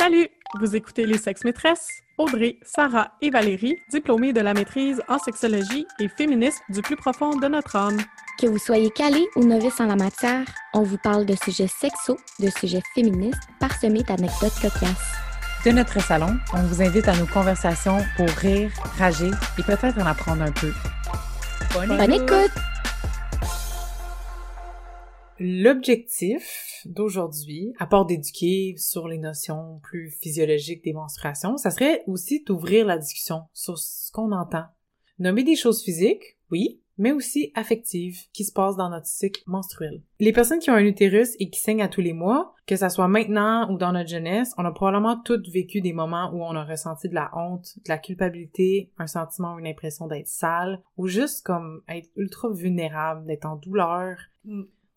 Salut! Vous écoutez Les Sexes Maîtresses? Audrey, Sarah et Valérie, diplômées de la maîtrise en sexologie et féministes du plus profond de notre âme. Que vous soyez calé ou novice en la matière, on vous parle de sujets sexos, de sujets féministes, parsemés d'anecdotes cocasses. De notre salon, on vous invite à nos conversations pour rire, rager et peut-être en apprendre un peu. Bonne, écoute! L'objectif d'aujourd'hui, à part d'éduquer sur les notions plus physiologiques des menstruations, ça serait aussi d'ouvrir la discussion sur ce qu'on entend. Nommer des choses physiques, oui, mais aussi affectives qui se passent dans notre cycle menstruel. Les personnes qui ont un utérus et qui saignent à tous les mois, que ça soit maintenant ou dans notre jeunesse, on a probablement toutes vécu des moments où on a ressenti de la honte, de la culpabilité, un sentiment ou une impression d'être sale, ou juste comme être ultra vulnérable, d'être en douleur.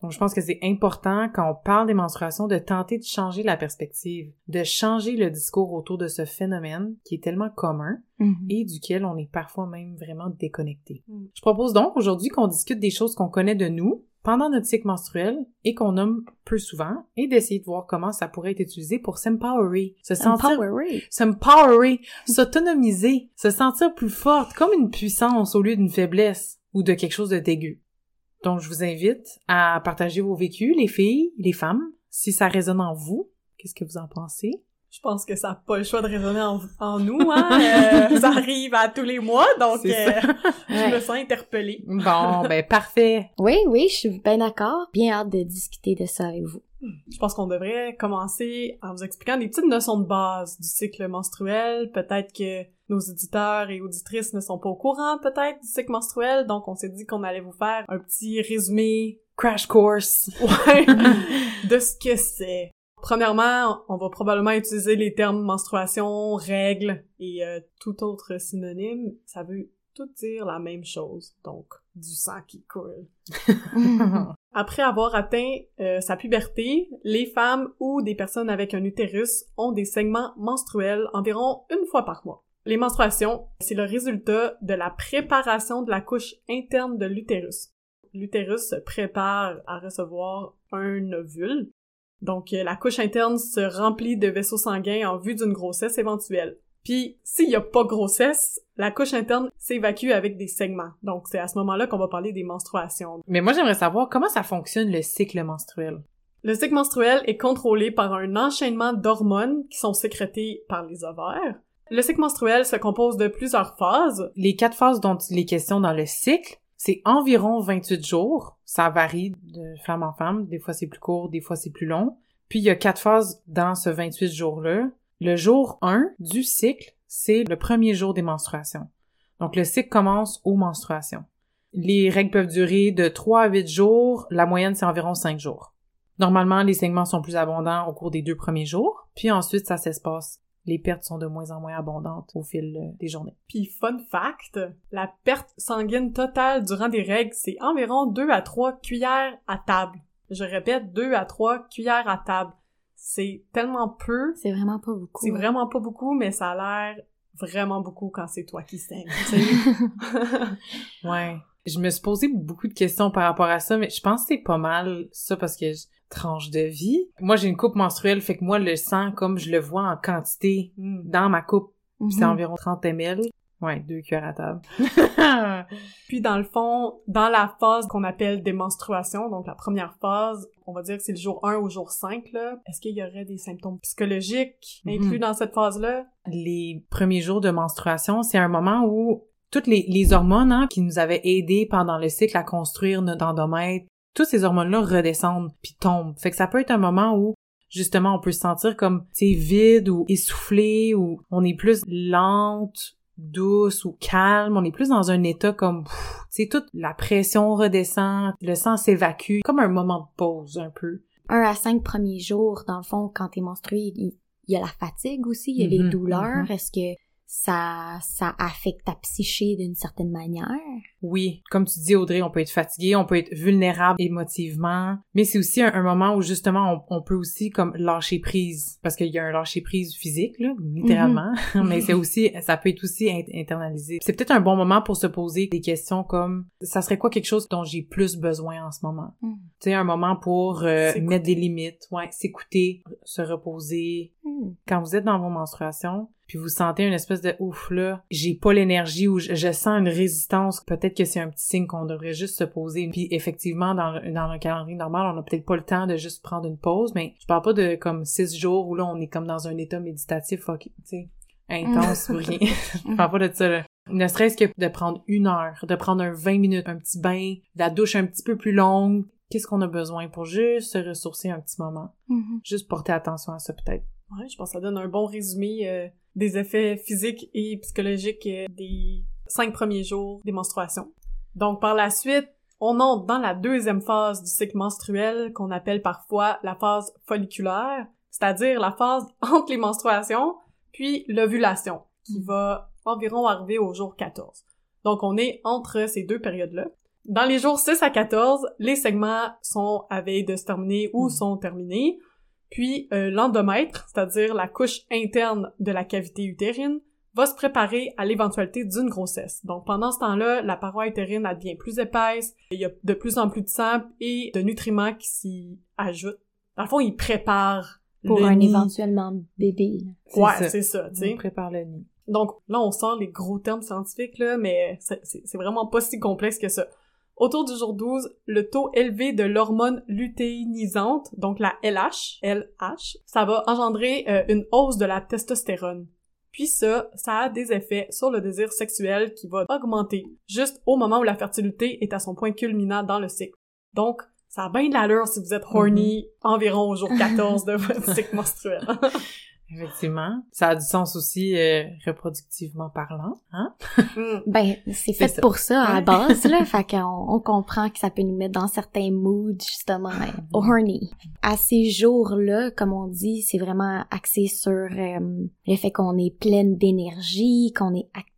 Donc, je pense que c'est important quand on parle des menstruations de tenter de changer la perspective, de changer le discours autour de ce phénomène qui est tellement commun Mhm. et duquel on est parfois même vraiment déconnecté. Mm. Je propose donc aujourd'hui qu'on discute des choses qu'on connaît de nous pendant notre cycle menstruel et qu'on nomme peu souvent et d'essayer de voir comment ça pourrait être utilisé pour s'empowerer, se sentir s'empowerer, s'autonomiser, se sentir plus forte, comme une puissance au lieu d'une faiblesse ou de quelque chose de dégueu. Donc, je vous invite à partager vos vécus, les filles, les femmes, si ça résonne en vous. Qu'est-ce que vous en pensez? Je pense que ça n'a pas le choix de résonner en, en nous, hein? Euh, ça arrive à tous les mois, donc euh, je me sens interpellée. Bon, ben parfait. Oui, oui, je suis bien d'accord. Bien hâte de discuter de ça avec vous. Je pense qu'on devrait commencer en vous expliquant des petites notions de base du cycle menstruel. Peut-être que nos éditeurs et auditrices ne sont pas au courant, peut-être, du cycle menstruel, donc on s'est dit qu'on allait vous faire un petit résumé Crash course. ouais, de ce que c'est. Premièrement, on va probablement utiliser les termes menstruation, règles et euh, tout autre synonyme. Ça veut tout dire la même chose, donc du sang qui coule. Après avoir atteint euh, sa puberté, les femmes ou des personnes avec un utérus ont des saignements menstruels environ une fois par mois. Les menstruations, c'est le résultat de la préparation de la couche interne de l'utérus. L'utérus se prépare à recevoir un ovule. Donc, euh, la couche interne se remplit de vaisseaux sanguins en vue d'une grossesse éventuelle. Puis, s'il y a pas grossesse, la couche interne s'évacue avec des segments. Donc, c'est à ce moment-là qu'on va parler des menstruations. Mais moi, j'aimerais savoir comment ça fonctionne le cycle menstruel? Le cycle menstruel est contrôlé par un enchaînement d'hormones qui sont sécrétées par les ovaires. Le cycle menstruel se compose de plusieurs phases. Les quatre phases dont il est question dans le cycle, c'est environ 28 jours. Ça varie de femme en femme. Des fois, c'est plus court, des fois, c'est plus long. Puis, il y a quatre phases dans ce 28 jours-là. Le jour 1 du cycle, c'est le premier jour des menstruations. Donc, le cycle commence aux menstruations. Les règles peuvent durer de 3 à 8 jours. La moyenne, c'est environ 5 jours. Normalement, les saignements sont plus abondants au cours des deux premiers jours. Puis ensuite, ça s'espace. Les pertes sont de moins en moins abondantes au fil euh, des journées. Puis fun fact, la perte sanguine totale durant des règles, c'est environ 2 à 3 cuillères à table. Je répète, 2 à 3 cuillères à table. C'est tellement peu, C'est vraiment pas beaucoup. c'est vraiment pas beaucoup, mais ça a l'air vraiment beaucoup quand c'est toi qui saignes. Ouais. Je me suis posé beaucoup de questions par rapport à ça, mais je pense que c'est pas mal ça parce que je- tranche de vie. Moi, j'ai une coupe menstruelle, fait que moi, le sang, comme je le vois en quantité Hmm. dans ma coupe, Mhm. c'est environ 30 ml. Ouais, deux cuillères à table. Puis dans le fond, dans la phase qu'on appelle des menstruations, donc la première phase, on va dire que c'est le jour 1 au jour 5, là, est-ce qu'il y aurait des symptômes psychologiques Mhm. inclus dans cette phase-là? les premiers jours de menstruation, c'est un moment où toutes les, les hormones hein, qui nous avaient aidés pendant le cycle à construire notre endomètre, toutes ces hormones-là redescendent puis tombent. Fait que ça peut être un moment où justement on peut se sentir comme sais vide ou essoufflé ou on est plus lente, douce ou calme, on est plus dans un état comme sais toute la pression redescend, le sang s'évacue, comme un moment de pause un peu. Un à cinq premiers jours, dans le fond, quand t'es menstrué, il y a la fatigue aussi, il y a les douleurs. mhm. Est-ce que ça, ça affecte ta psyché d'une certaine manière? Oui, comme tu dis Audrey, on peut être fatigué, on peut être vulnérable émotivement, mais c'est aussi un, moment où justement on, peut aussi comme lâcher prise, parce qu'il y a un lâcher prise physique là, littéralement, Mhm. mais c'est aussi, ça peut être aussi int- internalisé. C'est peut-être un bon moment pour se poser des questions comme, ça serait quoi quelque chose dont j'ai plus besoin en ce moment? Mm. Tu sais, un moment pour euh, mettre des limites, ouais, s'écouter, se reposer. Hmm. Quand vous êtes dans vos menstruations, puis vous sentez une espèce de ouf là, j'ai pas l'énergie ou je, je sens une résistance, peut-être que c'est un petit signe qu'on devrait juste se poser. Puis effectivement, dans, le- dans un calendrier normal, on a peut-être pas le temps de juste prendre une pause, mais je parle pas de comme six jours où là on est comme dans un état méditatif, fuck, tu sais, intense ou rien. je parle pas de ça là. Ne serait-ce que de prendre une heure, de prendre un 20 minutes, un petit bain, la douche un petit peu plus longue. Qu'est-ce qu'on a besoin pour juste se ressourcer un petit moment? Mhm. Juste porter attention à ça peut-être. Ouais, je pense que ça donne un bon résumé euh, des effets physiques et psychologiques euh, des cinq premiers jours des menstruations. Donc, par la suite, on entre dans la deuxième phase du cycle menstruel qu'on appelle parfois la phase folliculaire, c'est-à-dire la phase entre les menstruations puis l'ovulation, qui va environ arriver au jour 14. Donc, on est entre ces deux périodes-là. Dans les jours 6 à 14, les segments sont à veille de se terminer ou Mhm. sont terminés. Puis euh, l'endomètre, c'est-à-dire la couche interne de la cavité utérine, va se préparer à l'éventualité d'une grossesse. Donc pendant ce temps-là, la paroi utérine elle devient plus épaisse, il y a de plus en plus de sang et de nutriments qui s'y ajoutent. Dans le fond, il prépare Pour le un nid. éventuellement bébé. Ouais, ça. c'est ça, tu sais. Prépare le nid. Donc là, on sort les gros termes scientifiques, là, mais c'est vraiment pas si complexe que ça. Autour du jour 12, le taux élevé de l'hormone lutéinisante, donc la LH, LH, ça va engendrer euh, une hausse de la testostérone. Puis ça, ça a des effets sur le désir sexuel qui va augmenter juste au moment où la fertilité est à son point culminant dans le cycle. Donc, ça a bien de l'allure si vous êtes horny environ au jour 14 de votre cycle menstruel. Effectivement. Ça a du sens aussi euh, reproductivement parlant, hein? Mm. Ben, c'est fait ça. pour ça à la base, là. fait qu'on on comprend que ça peut nous mettre dans certains moods, justement, euh, horny. À ces jours-là, comme on dit, c'est vraiment axé sur euh, le fait qu'on est pleine d'énergie, qu'on est active,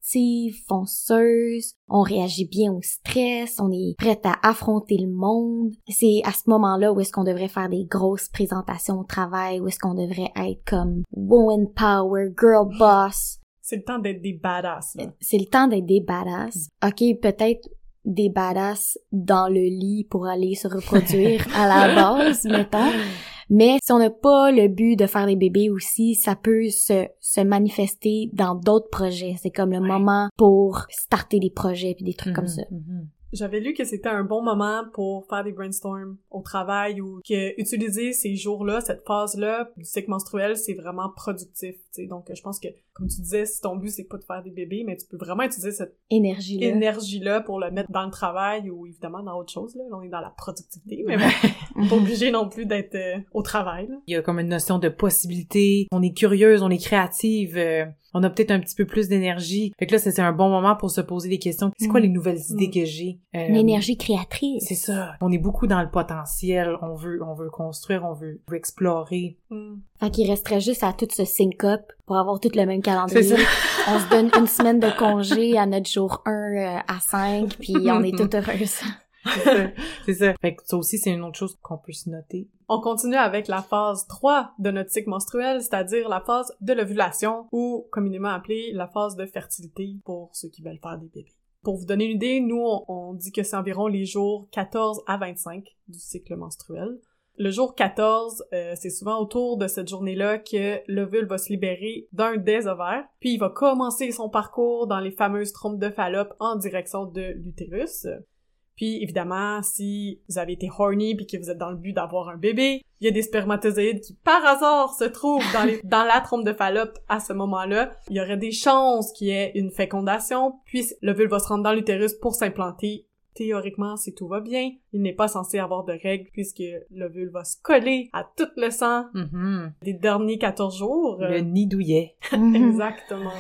fonceuse, on réagit bien au stress, on est prête à affronter le monde. C'est à ce moment-là où est-ce qu'on devrait faire des grosses présentations au travail, où est-ce qu'on devrait être comme woman power, girl boss, C'est le temps d'être des badass, là. c'est le temps d'être des badass. Ok, peut-être des badass dans le lit pour aller se reproduire à la base, mettons. Mais si on n'a pas le but de faire des bébés aussi, ça peut se, se manifester dans d'autres projets. C'est comme le Ouais. moment pour starter des projets puis des trucs comme ça. Mhm. J'avais lu que c'était un bon moment pour faire des brainstorms au travail ou que utiliser ces jours-là, cette phase-là du cycle menstruel, c'est vraiment productif, tu sais. Donc, je pense que, comme tu disais, si ton but c'est pas de faire des bébés, mais tu peux vraiment utiliser cette Énergie là. énergie-là pour le mettre dans le travail ou évidemment dans autre chose, là. Là, on est dans la productivité, mais bon, pas obligé non plus d'être euh, au travail, là. Il y a comme une notion de possibilité. On est curieuse, on est créative. euh, on a peut-être un petit peu plus d'énergie. Fait que là, c'est c'est un bon moment pour se poser des questions. C'est quoi Mm. les nouvelles idées Mm. que j'ai? Euh, Une énergie créatrice. C'est ça. On est beaucoup dans le potentiel. On veut, on veut construire, on veut, on veut explorer. Hmm. Fait qu'il resterait juste à tout se sync up pour avoir tout le même calendrier. On se donne une semaine de congé à notre jour 1 euh, à 5, puis on est toutes heureuses. C'est ça. C'est ça. Fait que ça aussi, c'est une autre chose qu'on peut se noter. On continue avec la phase 3 de notre cycle menstruel, c'est-à-dire la phase de l'ovulation, ou communément appelée la phase de fertilité pour ceux qui veulent faire des bébés. Pour vous donner une idée, nous, on, on dit que c'est environ les jours 14 à 25 du cycle menstruel. Le jour 14, euh, c'est souvent autour de cette journée-là que l'ovule va se libérer d'un des ovaires, puis il va commencer son parcours dans les fameuses trompes de Fallope en direction de l'utérus. Puis évidemment, si vous avez été horny puis que vous êtes dans le but d'avoir un bébé, il y a des spermatozoïdes qui par hasard se trouvent dans, la trompe de Fallope à ce moment-là. Il y aurait des chances qu'il y ait une fécondation, puis l'ovule va se rendre dans l'utérus pour s'implanter. Théoriquement, si tout va bien, il n'est pas censé avoir de règles puisque l'ovule va se coller à tout le sang Mhm. des derniers 14 jours. Le nid douillet. Exactement.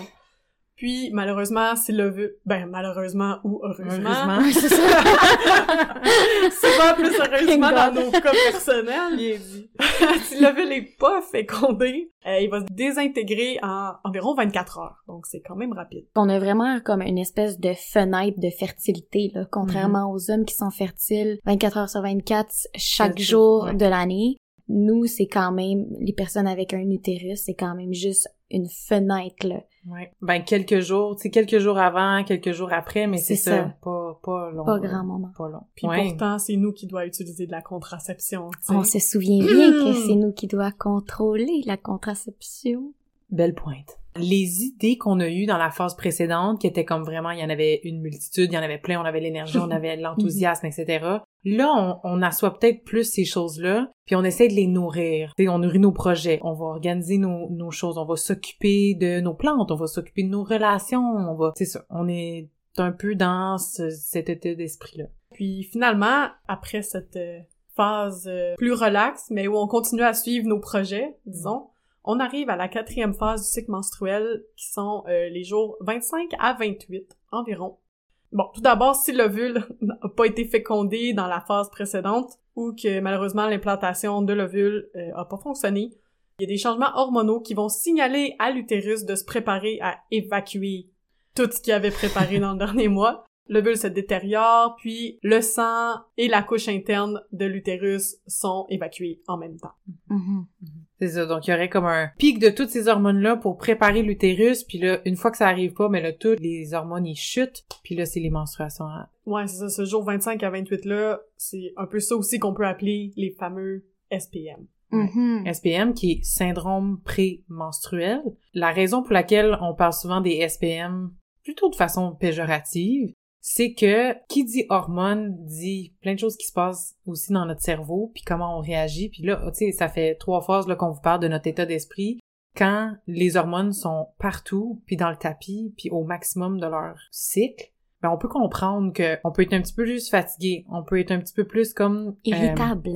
Puis, malheureusement, si l'ovule... Ben, malheureusement ou heureusement... Heureusement. c'est ça. Souvent plus heureusement dans nos cas personnels. Bien dit. si l'ovule est pas fécondé, euh, il va se désintégrer en environ 24 heures. Donc, c'est quand même rapide. On a vraiment comme une espèce de fenêtre de fertilité, là, contrairement aux hommes qui sont fertiles 24 heures sur 24 chaque jour ouais. de l'année. Nous, c'est quand même, les personnes avec un utérus, c'est quand même juste une fenêtre, là. Ouais. Ben, quelques jours, tu sais, quelques jours avant, quelques jours après, mais c'est C'est ça. ça. Pas, pas long. Pas grand moment. Pas long. Puis Ouais. pourtant, c'est nous qui doit utiliser de la contraception, tu sais. On se souvient bien que c'est nous qui doit contrôler la contraception. Belle pointe. Les idées qu'on a eues dans la phase précédente, qui étaient comme vraiment, il y en avait une multitude, il y en avait plein, on avait l'énergie, on avait l'enthousiasme, etc. Là, on, on assoit peut-être plus ces choses-là, puis on essaie de les nourrir. Tu sais, on nourrit nos projets, on va organiser nos, nos choses, on va s'occuper de nos plantes, on va s'occuper de nos relations, on va... C'est ça, on est un peu dans ce- cet état d'esprit-là. Puis finalement, après cette euh, phase euh, plus relaxe, mais où on continue à suivre nos projets, disons, on arrive à la quatrième phase du cycle menstruel, qui sont euh, les jours 25 à 28 environ. Bon, tout d'abord, si l'ovule n'a pas été fécondé dans la phase précédente, ou que malheureusement l'implantation de l'ovule euh, a pas fonctionné, il y a des changements hormonaux qui vont signaler à l'utérus de se préparer à évacuer tout ce qu'il avait préparé dans le dernier mois. L'ovule se détériore, puis le sang et la couche interne de l'utérus sont évacués en même temps. Mhm. C'est ça, donc il y aurait comme un pic de toutes ces hormones-là pour préparer l'utérus, puis là, une fois que ça arrive pas, mais là, toutes les hormones, ils chutent, puis là, c'est les menstruations. hein. Ouais, c'est ça, ce jour 25 à 28 là, c'est un peu ça aussi qu'on peut appeler les fameux SPM. SPM, qui est syndrome pré-menstruel. La raison pour laquelle on parle souvent des SPM plutôt de façon péjorative, c'est que qui dit hormones dit plein de choses qui se passent aussi dans notre cerveau, puis comment on réagit. Puis là, tu sais, ça fait trois phases là, qu'on vous parle de notre état d'esprit. Quand les hormones sont partout, puis dans le tapis, puis au maximum de leur cycle, ben on peut comprendre que on peut être un petit peu plus fatigué, on peut être un petit peu plus comme euh, Irritable.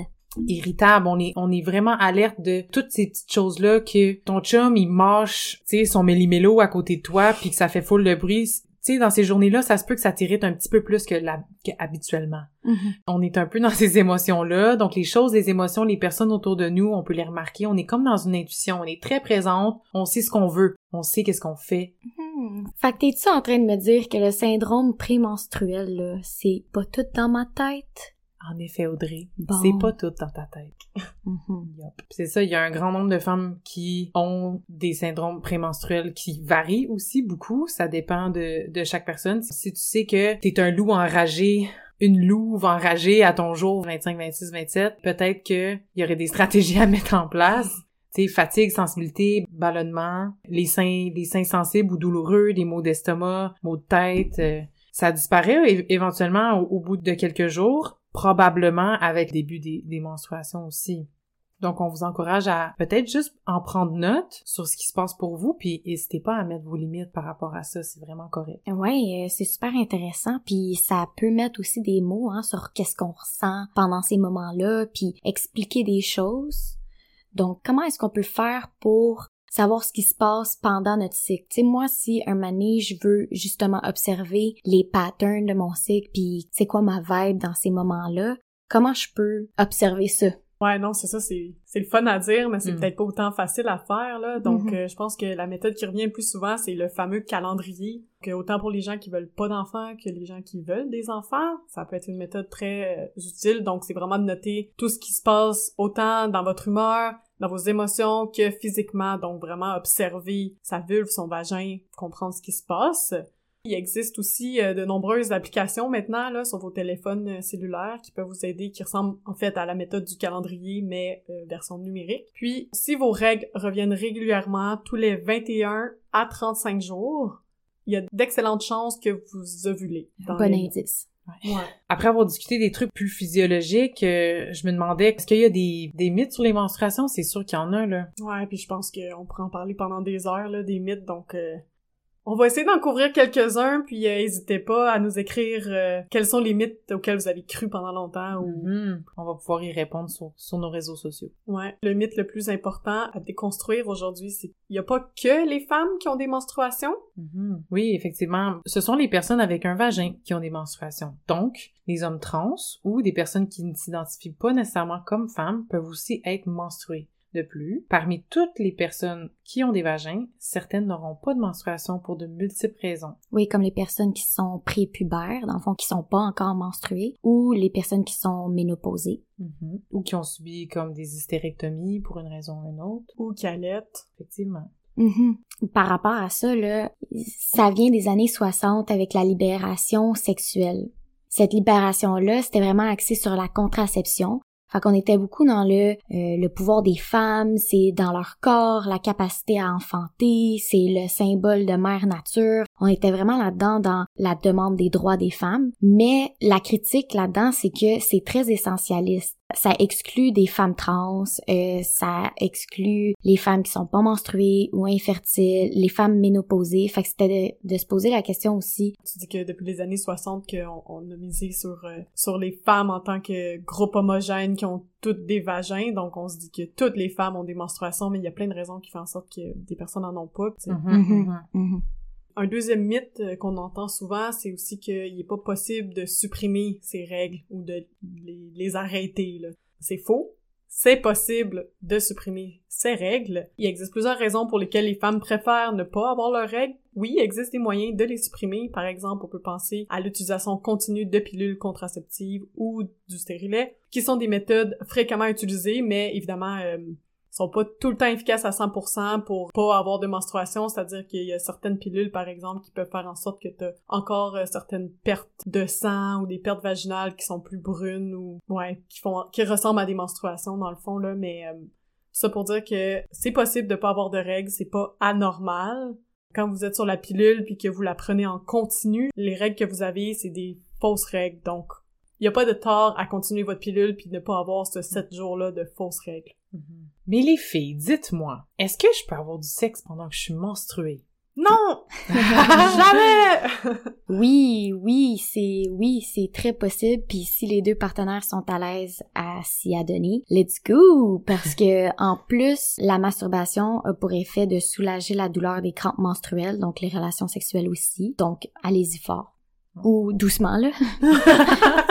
irritable, on est on est vraiment alerte de toutes ces petites choses là que ton chum il mâche, tu sais son méli-mélo à côté de toi puis que ça fait full de bruit. Tu sais dans ces journées-là, ça se peut que ça t'irrite un petit peu plus que, la, que habituellement. Mhm. On est un peu dans ces émotions-là, donc les choses, les émotions, les personnes autour de nous, on peut les remarquer, on est comme dans une intuition, on est très présente, on sait ce qu'on veut, on sait qu'est-ce qu'on fait. Hmm. Fait que t'es-tu en train de me dire que le syndrome prémenstruel, là, c'est pas tout dans ma tête? En effet, Audrey, Bon. c'est pas tout dans ta tête. Mhm. Yup. C'est ça, il y a un grand nombre de femmes qui ont des syndromes prémenstruels qui varient aussi beaucoup. Ça dépend de, de chaque personne. Si tu sais que t'es un loup enragé, une louve enragée à ton jour 25, 26, 27, peut-être que il y aurait des stratégies à mettre en place. Tu sais, fatigue, sensibilité, ballonnement, les seins, les seins sensibles ou douloureux, des maux d'estomac, maux de tête, euh, ça disparaît éventuellement au, au bout de quelques jours, probablement avec le début des, menstruations aussi. Donc, on vous encourage à peut-être juste en prendre note sur ce qui se passe pour vous, puis n'hésitez pas à mettre vos limites par rapport à ça, c'est vraiment correct. Ouais, euh, c'est super intéressant, puis ça peut mettre aussi des mots hein, sur qu'est-ce qu'on ressent pendant ces moments-là, puis expliquer des choses. Donc, comment est-ce qu'on peut faire pour savoir ce qui se passe pendant notre cycle? Tu sais, moi, si un mané, je veux justement observer les patterns de mon cycle, puis c'est quoi ma vibe dans ces moments-là, comment je peux observer ça? Ouais, non, c'est ça, c'est c'est le fun à dire, mais c'est Mm. peut-être pas autant facile à faire, là. Donc, Mhm. euh, je pense que la méthode qui revient le plus souvent, c'est le fameux calendrier. Que autant pour les gens qui veulent pas d'enfants que les gens qui veulent des enfants, ça peut être une méthode très euh, utile. Donc, c'est vraiment de noter tout ce qui se passe autant dans votre humeur, dans vos émotions que physiquement. Donc, vraiment observer sa vulve, son vagin, comprendre ce qui se passe. Il existe aussi euh, de nombreuses applications maintenant là sur vos téléphones euh, cellulaires qui peuvent vous aider, qui ressemblent en fait à la méthode du calendrier mais euh, version numérique. Puis si vos règles reviennent régulièrement tous les 21 à 35 jours, il y a d'excellentes chances que vous ovulez. dans Bon les- indice. Ouais. Après avoir discuté des trucs plus physiologiques, euh, je me demandais, est-ce qu'il y a des, des mythes sur les menstruations? C'est sûr qu'il y en a, là. Ouais, puis je pense qu'on pourrait en parler pendant des heures là, des mythes, donc euh, On va essayer d'en couvrir quelques-uns, puis euh, n'hésitez pas à nous écrire euh, quels sont les mythes auxquels vous avez cru pendant longtemps. Ou... Mhm. On va pouvoir y répondre sur, sur nos réseaux sociaux. Ouais. Le mythe le plus important à déconstruire aujourd'hui, c'est qu'il n'y a pas que les femmes qui ont des menstruations? Mhm. Oui, effectivement. Ce sont les personnes avec un vagin qui ont des menstruations. Donc, les hommes trans ou des personnes qui ne s'identifient pas nécessairement comme femmes peuvent aussi être menstruées. De plus, parmi toutes les personnes qui ont des vagins, certaines n'auront pas de menstruation pour de multiples raisons. Oui, comme les personnes qui sont prépubères, dans le fond, qui sont pas encore menstruées, ou les personnes qui sont ménopausées. Mhm. Ou qui ont subi comme des hystérectomies pour une raison ou une autre. Ou calettes. Effectivement. Mhm. Par rapport à ça, là, ça vient des années 60 avec la libération sexuelle. Cette libération-là, c'était vraiment axé sur la contraception, fait qu'on était beaucoup dans le euh, le pouvoir des femmes, c'est dans leur corps, la capacité à enfanter, c'est le symbole de mère nature. On était vraiment là-dedans dans la demande des droits des femmes, mais la critique là-dedans, c'est que c'est très essentialiste ça exclut des femmes trans, euh, ça exclut les femmes qui sont pas menstruées ou infertiles, les femmes ménopausées. Fait que c'était de, se poser la question aussi. Tu dis que depuis les années 60 qu'on on a misé sur euh, sur les femmes en tant que groupe homogène qui ont toutes des vagins, donc on se dit que toutes les femmes ont des menstruations, mais il y a plein de raisons qui font en sorte que des personnes en ont pas. Un deuxième mythe euh, qu'on entend souvent, c'est aussi qu'il n'est pas possible de supprimer ces règles ou de les, les arrêter. C'est faux. C'est possible de supprimer ces règles. Il existe plusieurs raisons pour lesquelles les femmes préfèrent ne pas avoir leurs règles. Oui, il existe des moyens de les supprimer. Par exemple, on peut penser à l'utilisation continue de pilules contraceptives ou du stérilet, qui sont des méthodes fréquemment utilisées, mais évidemment, euh, sont pas tout le temps efficaces à 100% pour pas avoir de menstruation, c'est-à-dire qu'il y a certaines pilules, par exemple, qui peuvent faire en sorte que t'as encore euh, certaines pertes de sang ou des pertes vaginales qui sont plus brunes ou, ouais, qui font, qui ressemblent à des menstruations, dans le fond, là, mais, euh, ça pour dire que c'est possible de pas avoir de règles, c'est pas anormal. Quand vous êtes sur la pilule puis que vous la prenez en continu, les règles que vous avez, c'est des fausses règles, donc il y a pas de tort à continuer votre pilule puis ne pas avoir ce sept jours-là de fausses règles. Mhm. Mais les filles, dites-moi, est-ce que je peux avoir du sexe pendant que je suis menstruée? Non! Jamais! oui, oui, c'est oui, c'est très possible. Puis si les deux partenaires sont à l'aise à s'y adonner, let's go! Parce que en plus, la masturbation a pour effet de soulager la douleur des crampes menstruelles, donc les relations sexuelles aussi. Donc allez-y fort. Ou doucement là.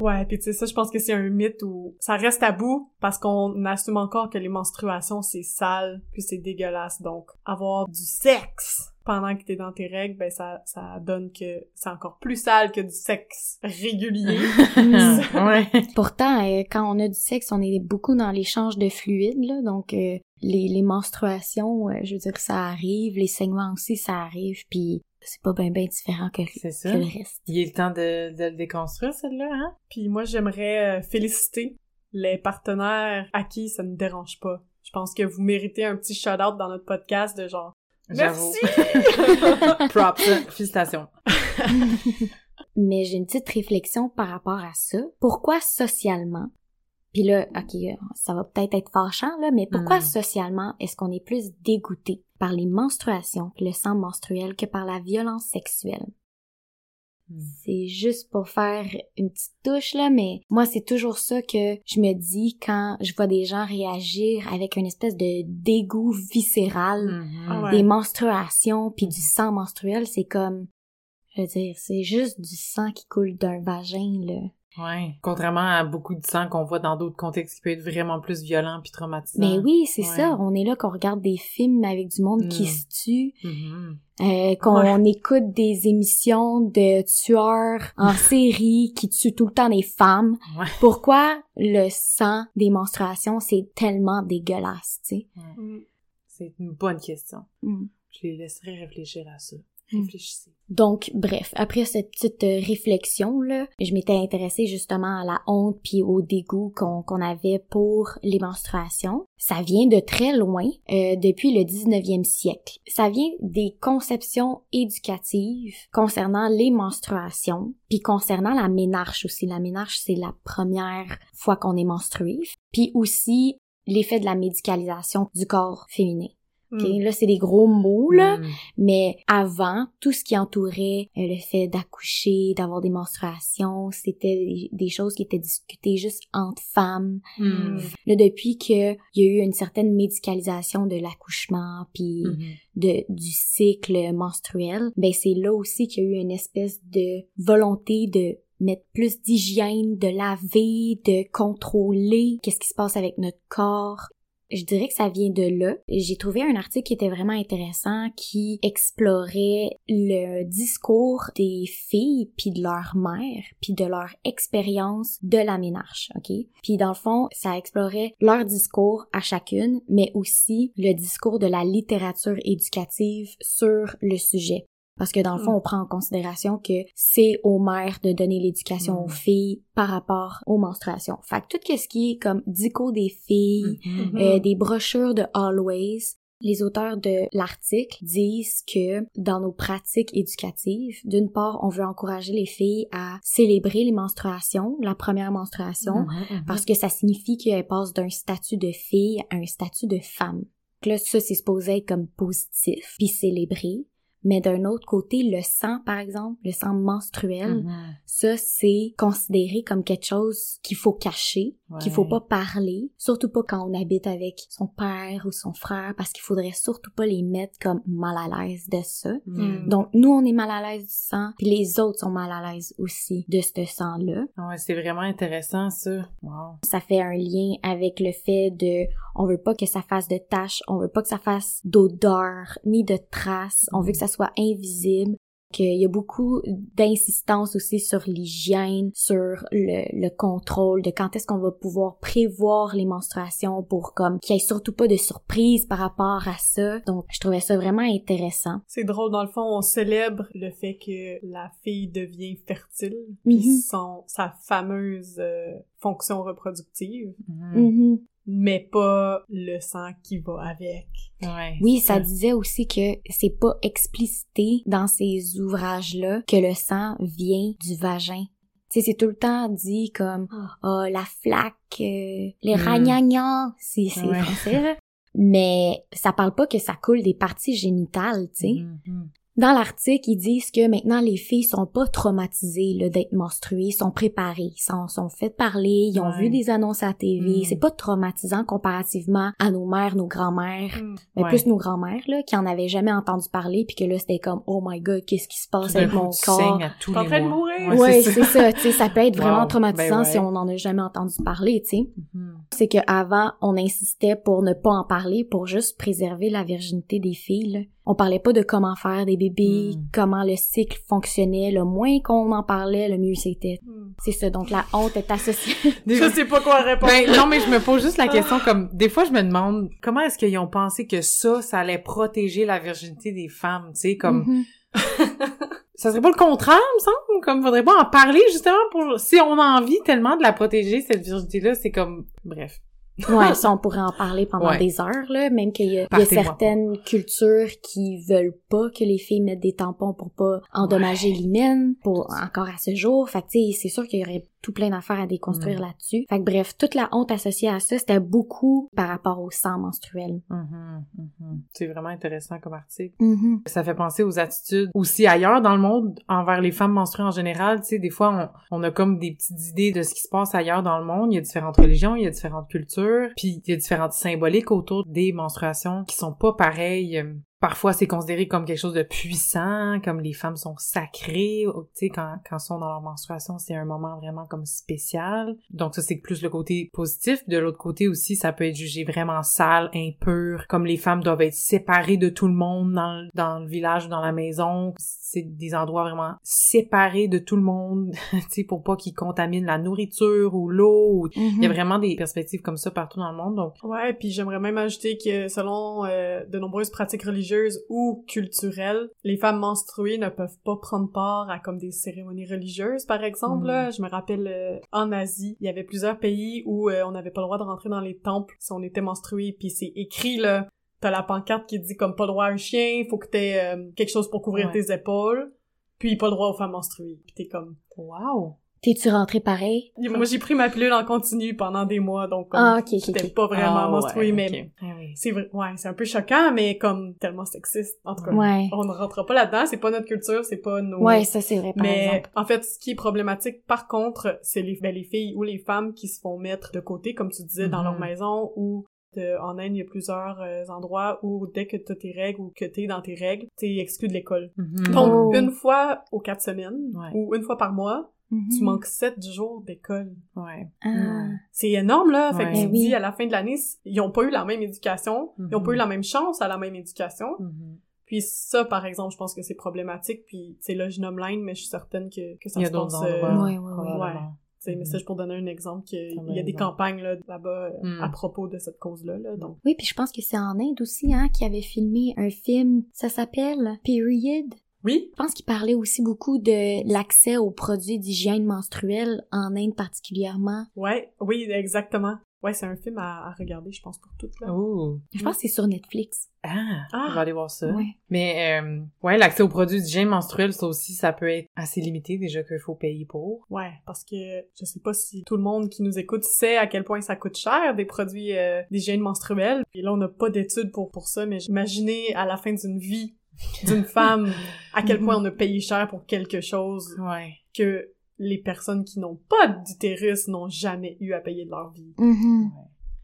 Ouais, puis tu sais ça, je pense que c'est un mythe où ça reste à bout parce qu'on assume encore que les menstruations c'est sale puis c'est dégueulasse. Donc avoir du sexe pendant que t'es dans tes règles, ben ça ça donne que c'est encore plus sale que du sexe régulier. ouais. Pourtant, euh, quand on a du sexe, on est beaucoup dans l'échange de fluides là, donc euh, les, les menstruations, euh, je veux dire, ça arrive, les saignements aussi, ça arrive, puis c'est pas bien ben différent que, ça. que le reste. Il est le temps de, de le déconstruire, celle-là, hein? Puis moi, j'aimerais euh, féliciter les partenaires à qui ça ne dérange pas. Je pense que vous méritez un petit shout-out dans notre podcast de genre. Merci! Props, félicitations. Mais j'ai une petite réflexion par rapport à ça. Pourquoi socialement puis là, ok, ça va peut-être être fâchant, là, mais pourquoi Mm. socialement est-ce qu'on est plus dégoûté? Par les menstruations, le sang menstruel, que par la violence sexuelle? Mm. C'est juste pour faire une petite touche, là, mais moi, c'est toujours ça que je me dis quand je vois des gens réagir avec une espèce de dégoût viscéral Mhm. Ah ouais. des menstruations puis du sang menstruel, c'est comme, je veux dire, c'est juste du sang qui coule d'un vagin, là. Ouais. Contrairement à beaucoup de sang qu'on voit dans d'autres contextes qui peut être vraiment plus violent puis traumatisant. Mais oui, c'est Ouais. ça. On est là qu'on regarde des films avec du monde qui Mm. se tue, Mhm. euh, qu'on écoute des émissions de tueurs en série qui tuent tout le temps des femmes. Ouais. Pourquoi le sang des menstruations, c'est tellement dégueulasse, tu sais? C'est une bonne question. Mm. Je les laisserai réfléchir à ça. Mm. Réfléchissez. Donc, bref, après cette petite euh, réflexion-là, je m'étais intéressée justement à la honte puis au dégoût qu'on qu'on avait pour les menstruations. Ça vient de très loin, euh, depuis le 19e siècle. Ça vient des conceptions éducatives concernant les menstruations, puis concernant la ménarche aussi. La ménarche, c'est la première fois qu'on est menstrué. Puis aussi l'effet de la médicalisation du corps féminin. Ok, Mm. Là, c'est des gros mots, là. Mm. Mais avant, tout ce qui entourait euh, le fait d'accoucher, d'avoir des menstruations, c'était des, choses qui étaient discutées juste entre femmes. Mm. Là, depuis que il y a eu une certaine médicalisation de l'accouchement, puis de du cycle menstruel, ben c'est là aussi qu'il y a eu une espèce de volonté de mettre plus d'hygiène, de laver, de contrôler qu'est-ce qui se passe avec notre corps. Je dirais que ça vient de là. J'ai trouvé un article qui était vraiment intéressant qui explorait le discours des filles puis de leur mère puis de leur expérience de la ménarche, OK? Puis dans le fond, ça explorait leur discours à chacune, mais aussi le discours de la littérature éducative sur le sujet. Parce que dans le fond, Mm. on prend en considération que c'est aux mères de donner l'éducation Mm. aux filles par rapport aux menstruations. Fait que tout ce qui est comme dico des filles, Mhm. euh, des brochures de Always. Les auteurs de l'article disent que dans nos pratiques éducatives, d'une part, on veut encourager les filles à célébrer les menstruations, la première menstruation, parce que ça signifie qu'elles passent d'un statut de fille à un statut de femme. Donc là, ça, c'est supposé être comme positif, puis célébrer. Mais d'un autre côté, le sang, par exemple, le sang menstruel, Mhm. ça, c'est considéré comme quelque chose qu'il faut cacher, qu'il faut Ouais. pas parler, surtout pas quand on habite avec son père ou son frère, parce qu'il faudrait surtout pas les mettre comme mal à l'aise de ça. Mhm. Donc, nous, on est mal à l'aise du sang, puis les autres sont mal à l'aise aussi de ce sang-là. Ouais, c'est vraiment intéressant, ça. Wow. Ça fait un lien avec le fait de, on veut pas que ça fasse de taches, on veut pas que ça fasse d'odeur, ni de traces, on veut que ça soit invisible, qu'il y a beaucoup d'insistance aussi sur l'hygiène, sur le, le contrôle de quand est-ce qu'on va pouvoir prévoir les menstruations pour comme qu'il y ait surtout pas de surprise par rapport à ça. Donc, je trouvais ça vraiment intéressant. C'est drôle, dans le fond, on célèbre le fait que la fille devient fertile, puis Mhm. son, sa fameuse euh, fonction reproductive, Mhm. Mhm. mais pas le sang qui va avec. Ouais. Oui, ça disait aussi que c'est pas explicité dans ces ouvrages-là que le sang vient du vagin. Tu sais, c'est tout le temps dit comme oh, la flaque, euh, les Mm. ragnagnans, si c'est Ouais. français. là. Mais ça parle pas que ça coule des parties génitales, tu sais. Mhm. Dans l'article, ils disent que maintenant les filles sont pas traumatisées là, d'être menstruées, sont préparées, sont, sont faites parler, ils ont Ouais. vu des annonces à la TV. Mm. C'est pas traumatisant comparativement à nos mères, nos grands-mères mais Ouais. plus nos grands-mères là qui en avaient jamais entendu parler puis que là c'était comme oh my god qu'est-ce qui se passe Tout avec mon corps saignes à tous T'es en train de mourir? ouais c'est ça tu sais ça peut être vraiment Wow. traumatisant Ben si on en a jamais entendu parler tu sais Mhm. c'est que avant on insistait pour ne pas en parler pour juste préserver la virginité des filles là. On parlait pas de comment faire des bébés Mm. comment le cycle fonctionnait le moins qu'on en parlait le mieux c'était Hmm. c'est ça donc la honte est associée Je sais pas quoi répondre. Ben, non, mais je me pose juste la question comme, des fois, je me demande, comment est-ce qu'ils ont pensé que ça, ça allait protéger la virginité des femmes, tu sais, comme, Mhm. ça serait pas le contraire, me semble, comme, faudrait pas en parler, justement, pour, si on a envie tellement de la protéger, cette virginité-là, c'est comme, bref. Ouais, ça, on pourrait en parler pendant Ouais. des heures, là. Même qu'il y y a certaines cultures qui veulent pas que les filles mettent des tampons pour pas endommager l'hymen, pour encore à ce jour. Fait que, tu sais, c'est sûr qu'il y aurait tout plein d'affaires à déconstruire Mm. là-dessus. Fait que, bref, toute la honte associée à ça, c'était beaucoup par rapport au sang menstruel. Mhm, mhm. C'est vraiment intéressant comme article. Mhm. Ça fait penser aux attitudes aussi ailleurs dans le monde envers les femmes menstruées en général. Tu sais, des fois, on, on a comme des petites idées de ce qui se passe ailleurs dans le monde. Il y a différentes religions, il y a différentes cultures, puis il y a différentes symboliques autour des menstruations qui sont pas pareilles. Parfois, c'est considéré comme quelque chose de puissant, comme les femmes sont sacrées. Tu sais, quand, quand elles sont dans leur menstruation, c'est un moment vraiment comme spécial. Donc ça, c'est plus le côté positif. De l'autre côté aussi, ça peut être jugé vraiment sale, impur, comme les femmes doivent être séparées de tout le monde dans, le- dans le village ou dans la maison. C'est des endroits vraiment séparés de tout le monde, tu sais, pour pas qu'ils contaminent la nourriture ou l'eau. ou- Il y a vraiment des perspectives comme ça partout dans le monde. Donc, Ouais, puis j'aimerais même ajouter que selon euh, de nombreuses pratiques religieuses ou culturelles, les femmes menstruées ne peuvent pas prendre part à comme des cérémonies religieuses, par exemple. Mm. là. je me rappelle euh, en Asie, il y avait plusieurs pays où euh, on n'avait pas le droit de rentrer dans les temples si on était menstrué, puis c'est écrit là. T'as la pancarte qui dit comme pas le droit à un chien, faut que t'aies euh, quelque chose pour couvrir Ouais. tes épaules, puis pas le droit aux femmes menstruées. Puis t'es comme wow! T'es-tu rentré pareil? moi, j'ai pris ma pilule en continu pendant des mois, donc comme, Ah, ok, ok, j'étais ok. pas vraiment Ah, menstruée, ouais, mais. Ah oui. C'est vrai, ouais, c'est un peu choquant, mais comme tellement sexiste. En tout cas, Ouais. on ne rentre pas là-dedans, c'est pas notre culture, c'est pas nos... Ouais, ça c'est vrai par mais exemple. en fait, ce qui est problématique, par contre, c'est les, ben, les filles ou les femmes qui se font mettre de côté, comme tu disais, dans leur Mhm. maison ou de- en Inde, il y a plusieurs euh, endroits où dès que t'as tes règles ou que t'es dans tes règles, t'es exclu de l'école. Mhm. Donc, Oh. une fois aux quatre semaines Ouais. ou une fois par mois, tu Mhm. manques sept jours d'école. Ouais. Ah. C'est énorme, là. Fait que Ouais. tu te oui. dis, à la fin de l'année, ils ont pas eu la même éducation, ils ont pas Mhm. eu la même chance à la même éducation. Mhm. Puis ça, par exemple, je pense que c'est problématique. Puis, tu sais, là, je nomme l'Inde, mais je suis certaine que, que ça Il y a se d'autres passe... euh. Ouais, ouais, ouais. probablement. tu sais, mais Mhm. ça, je pour donner un exemple, qu'il Ça y a des campagnes là, là-bas à propos de cette cause-là. Là, donc, Oui, puis je pense que c'est en Inde aussi, hein, qui avait filmé un film, ça s'appelle Period. Oui, Je pense qu'il parlait aussi beaucoup de l'accès aux produits d'hygiène menstruelle en Inde particulièrement. ouais, oui, exactement. Ouais, c'est un film à, à regarder, je pense, pour toutes. Là. Oh. Je pense que c'est sur Netflix. Ah, Ah. on va aller voir ça. Ouais. Mais euh, ouais, l'accès aux produits d'hygiène menstruelle, ça aussi, ça peut être assez limité déjà qu'il faut payer pour. Ouais, parce que je sais pas si tout le monde qui nous écoute sait à quel point ça coûte cher des produits euh, d'hygiène menstruelle. Et là, on n'a pas d'études pour pour ça, mais imaginez à la fin d'une vie d'une femme à quel point on a payé cher pour quelque chose Ouais. que les personnes qui n'ont pas d'utérus n'ont jamais eu à payer de leur vie. Mhm.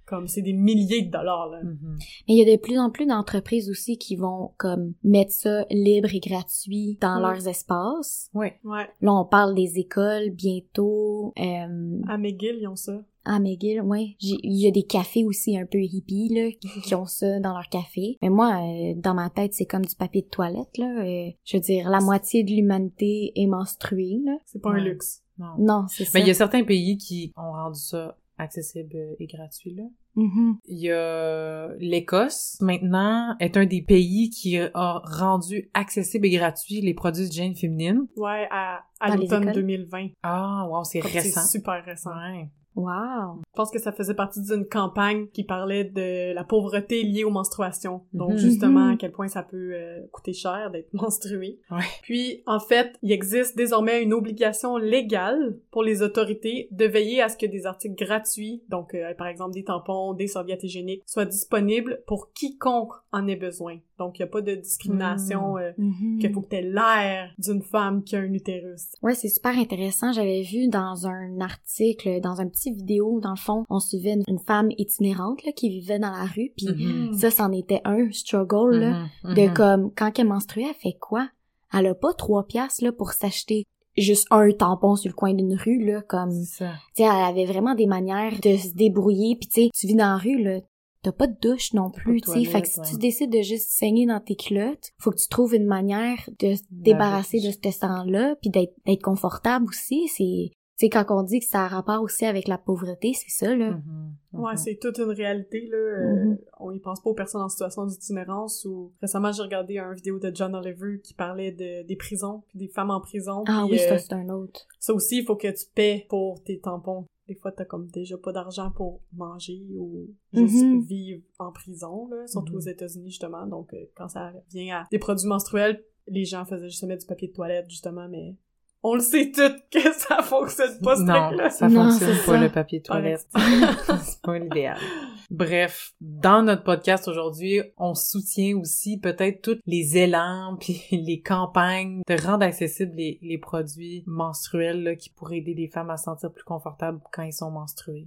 Comme c'est des milliers de dollars là. Mhm. Mais il y a de plus en plus d'entreprises aussi qui vont comme mettre ça libre et gratuit dans Mm. leurs espaces. Ouais. Ouais, Là, on parle des écoles bientôt. Euh, à McGill, ils ont ça. À McGill, ouais. J'ai- Il y a des cafés aussi un peu hippies, là, qui, qui ont ça dans leur café. Mais moi, euh, dans ma tête, c'est comme du papier de toilette, là. Euh, je veux dire, la moitié de l'humanité est menstruée, là. C'est pas un luxe. Non. Non, c'est ça. Mais il y a certains pays qui ont rendu ça accessible et gratuit, là. Mhm. Il y a l'Écosse, maintenant, est un des pays qui a rendu accessible et gratuit les produits d'hygiène féminine. Ouais, à, à l'automne écoles? 2020. Ah, wow, c'est récent. C'est super récent. Ouais. Wow. Je pense que ça faisait partie d'une campagne qui parlait de la pauvreté liée aux menstruations. Donc Mhm. justement Mhm. à quel point ça peut euh, coûter cher d'être menstrué. Ouais. Puis en fait, il existe désormais une obligation légale pour les autorités de veiller à ce que des articles gratuits, donc euh, par exemple des tampons, des serviettes hygiéniques, soient disponibles pour quiconque en ait besoin. Donc il n'y a pas de discrimination euh, Mhm. qu'il faut que t'aies l'air d'une femme qui a un utérus. Ouais, c'est super intéressant. J'avais vu dans un article, dans un petit vidéo, dans le fond, on suivait une, une femme itinérante là, qui vivait dans la rue, puis Mhm. ça, c'en était un struggle là, Mhm. de Mhm. comme quand elle menstruait, elle fait quoi? Elle a pas trois piastres là pour s'acheter juste un tampon sur le coin d'une rue là, comme tu sais, elle avait vraiment des manières de se débrouiller, puis tu sais, tu vis dans la rue là. T'as pas de douche non plus, tu sais. Fait que si tu décides de juste saigner dans tes culottes, faut que tu trouves une manière de se débarrasser de ce sang-là, puis d'être confortable aussi. C'est, sais, quand on dit que ça a rapport aussi avec la pauvreté, c'est ça, là. Mhm. Ouais, c'est toute une réalité, là. Euh, Mhm. On y pense pas aux personnes en situation d'itinérance ou... Récemment, j'ai regardé un vidéo de John Oliver qui parlait de, des prisons, puis des femmes en prison. Ah puis, oui, euh, ça, c'est un autre. ça aussi, il faut que tu paies pour tes tampons. Des fois, t'as comme déjà pas d'argent pour manger ou juste vivre en prison, là, surtout aux États-Unis, justement. Donc, euh, quand ça vient à des produits menstruels, les gens faisaient juste mettre du papier de toilette, justement, mais on le sait toutes que ça fonctionne pas, ce non, truc-là. ça Non, fonctionne c'est pas ça. le papier toilette. c'est pas l'idéal. Bref, dans notre podcast aujourd'hui, on soutient aussi peut-être tous les élans puis les campagnes de rendre accessibles les, les produits menstruels là, qui pourraient aider les femmes à se sentir plus confortables quand ils sont menstrués.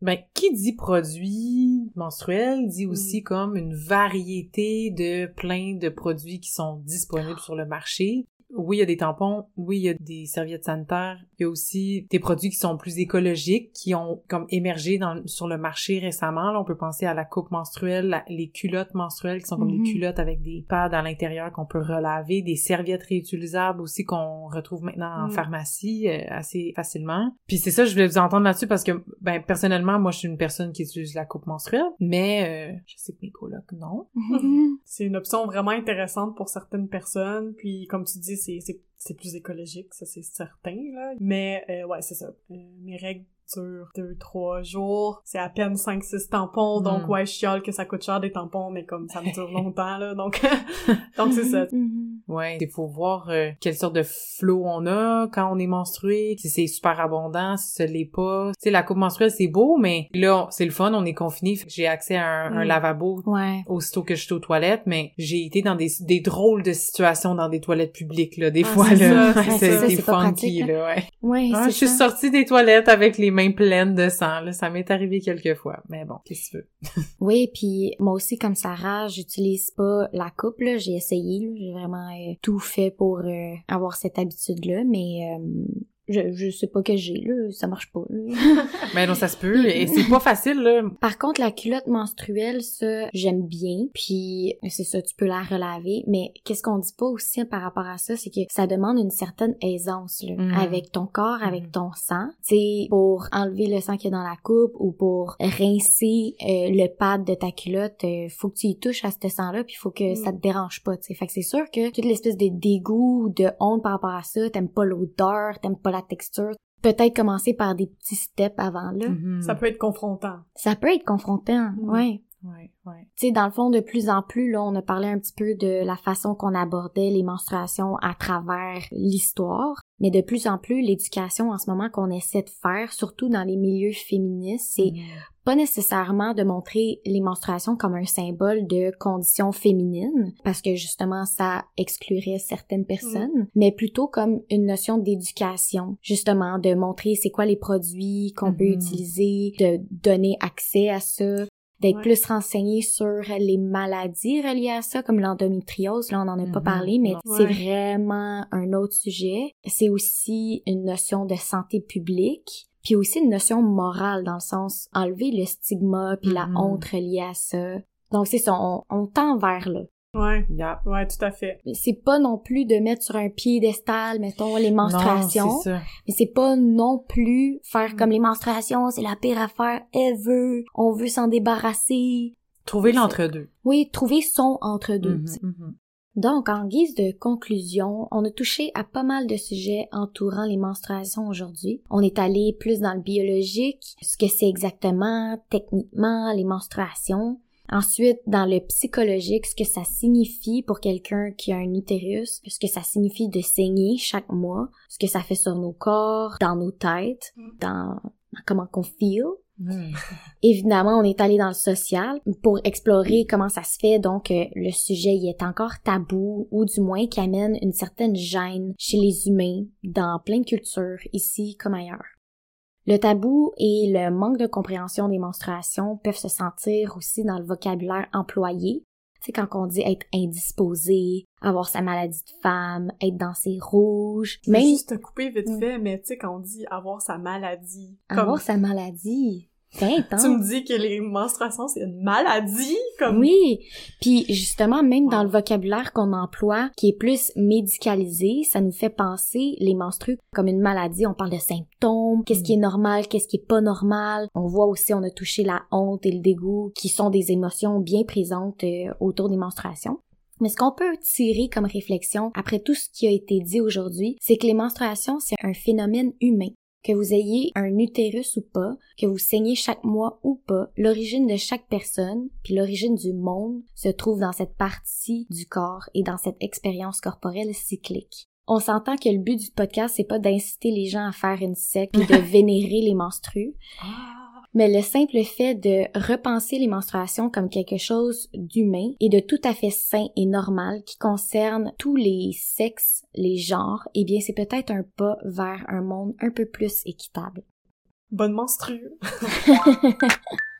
Ben, qui dit produits menstruels dit aussi comme une variété de plein de produits qui sont disponibles sur le marché. Oui, il y a des tampons, oui, il y a des serviettes sanitaires, il y a aussi des produits qui sont plus écologiques, qui ont comme émergé dans, sur le marché récemment. Là, on peut penser à la coupe menstruelle, la- les culottes menstruelles qui sont comme des culottes avec des pads à l'intérieur qu'on peut relaver, des serviettes réutilisables aussi qu'on retrouve maintenant en Mm. pharmacie euh, assez facilement. Puis c'est ça, je voulais vous entendre là-dessus parce que, ben, personnellement, moi, je suis une personne qui utilise la coupe menstruelle, mais euh, je sais que mes colocs, non. Mhm. C'est une option vraiment intéressante pour certaines personnes, puis comme tu dis, c'est, plus écologique, ça c'est certain, là. Mais euh, ouais, c'est ça. Euh, mes règles durent deux, trois jours. C'est à peine 5-6 tampons, donc Mm. ouais, je chiale que ça coûte cher des tampons, mais comme ça me dure longtemps, là, donc... donc c'est ça. Mhm. Ouais, il faut voir euh, quelle sorte de flow on a quand on est menstrué, si c'est super abondant, si ce l'est pas. Tu sais, la coupe menstruelle, c'est beau, mais là, c'est le fun, on est confiné, j'ai accès à un, un lavabo Ouais. aussitôt que je suis aux toilettes, mais j'ai été dans des, des drôles de situations dans des toilettes publiques, là, des Ah, fois, c'est là. c'est funky, pratique, là, ouais. Ouais, Ah, je suis sortie des toilettes avec les mains pleines de sang. Ça m'est arrivé quelques fois. Mais bon, qu'est-ce que tu veux? Oui, puis moi aussi, comme Sarah, j'utilise pas la coupe. J'ai essayé. J'ai vraiment euh, tout fait pour euh, avoir cette habitude-là, mais euh, je, je sais pas que j'ai, là. Ça marche pas, là. Mais non, ça se peut. Et c'est pas facile, là. Par contre, la culotte menstruelle, ça, j'aime bien. Puis, c'est ça, tu peux la relaver. Mais qu'est-ce qu'on dit pas aussi par rapport à ça, c'est que ça demande une certaine aisance, là, Mhm. avec ton corps, avec Mhm. ton sang. Sais, pour enlever le sang qu'il y a dans la coupe ou pour rincer euh, le pad de ta culotte, euh, faut que tu y touches à ce sang-là, puis faut que Mhm. ça te dérange pas, tu sais. Fait que c'est sûr que toute l'espèce de dégoût de honte par rapport à ça, t'aimes pas l'odeur, t'aimes pas la texture, peut-être commencer par des petits steps avant, là. Mhm. Ça peut être confrontant. Ça peut être confrontant, Mhm. ouais. Ouais, ouais. Tu sais, dans le fond, de plus en plus, là, on a parlé un petit peu de la façon qu'on abordait les menstruations à travers l'histoire. Mais de plus en plus, l'éducation en ce moment qu'on essaie de faire, surtout dans les milieux féministes, c'est pas nécessairement de montrer les menstruations comme un symbole de condition féminine, parce que justement ça exclurait certaines personnes, mais plutôt comme une notion d'éducation, justement de montrer c'est quoi les produits qu'on peut Mhm. utiliser, de donner accès à ça, d'être Ouais. plus renseigné sur les maladies reliées à ça, comme l'endométriose, là on n'en a pas Mhm. parlé, mais Ouais. c'est vraiment un autre sujet. C'est aussi une notion de santé publique, puis aussi une notion morale dans le sens enlever le stigma puis la Mhm. honte reliée à ça. Donc c'est ça, on, on tend vers là. Ouais. Yeah. Ouais, tout à fait. Mais c'est pas non plus de mettre sur un piédestal, mettons, les menstruations. Non, c'est ça. mais c'est pas non plus faire Mm. comme les menstruations, c'est la pire affaire ever. On veut s'en débarrasser. Trouver l'entre-deux. Oui, trouver son entre-deux. Mhm, mhm. Donc, en guise de conclusion, on a touché à pas mal de sujets entourant les menstruations aujourd'hui. On est allé plus dans le biologique, ce que c'est exactement, techniquement, les menstruations. Ensuite, dans le psychologique, ce que ça signifie pour quelqu'un qui a un utérus, ce que ça signifie de saigner chaque mois, ce que ça fait sur nos corps, dans nos têtes, dans dans comment qu'on feel. Mhm. Évidemment, on est allé dans le social pour explorer comment ça se fait. Donc, euh, le sujet y est encore tabou ou du moins qui amène une certaine gêne chez les humains dans plein de cultures, ici comme ailleurs. Le tabou et le manque de compréhension des menstruations peuvent se sentir aussi dans le vocabulaire employé. C'est quand on dit être indisposé, avoir sa maladie de femme, être dans ses rouges, Je vais juste te couper vite Mm. fait, mais tu sais, quand on dit avoir sa maladie, comme avoir sa maladie. Intense. tu me dis que les menstruations, c'est une maladie, comme... Oui, puis justement même dans le vocabulaire qu'on emploie qui est plus médicalisé, ça nous fait penser les menstrues comme une maladie, on parle de symptômes, qu'est-ce qui est normal, qu'est-ce qui est pas normal. On voit aussi on a touché la honte et le dégoût qui sont des émotions bien présentes euh, autour des menstruations. Mais ce qu'on peut tirer comme réflexion après tout ce qui a été dit aujourd'hui, c'est que les menstruations, c'est un phénomène humain. Que vous ayez un utérus ou pas, que vous saignez chaque mois ou pas, l'origine de chaque personne, puis l'origine du monde se trouve dans cette partie du corps et dans cette expérience corporelle cyclique. On s'entend que le but du podcast, c'est pas d'inciter les gens à faire une secte ou de vénérer les menstrues, Ah, mais le simple fait de repenser les menstruations comme quelque chose d'humain et de tout à fait sain et normal qui concerne tous les sexes, les genres, eh bien c'est peut-être un pas vers un monde un peu plus équitable. bonne menstrue.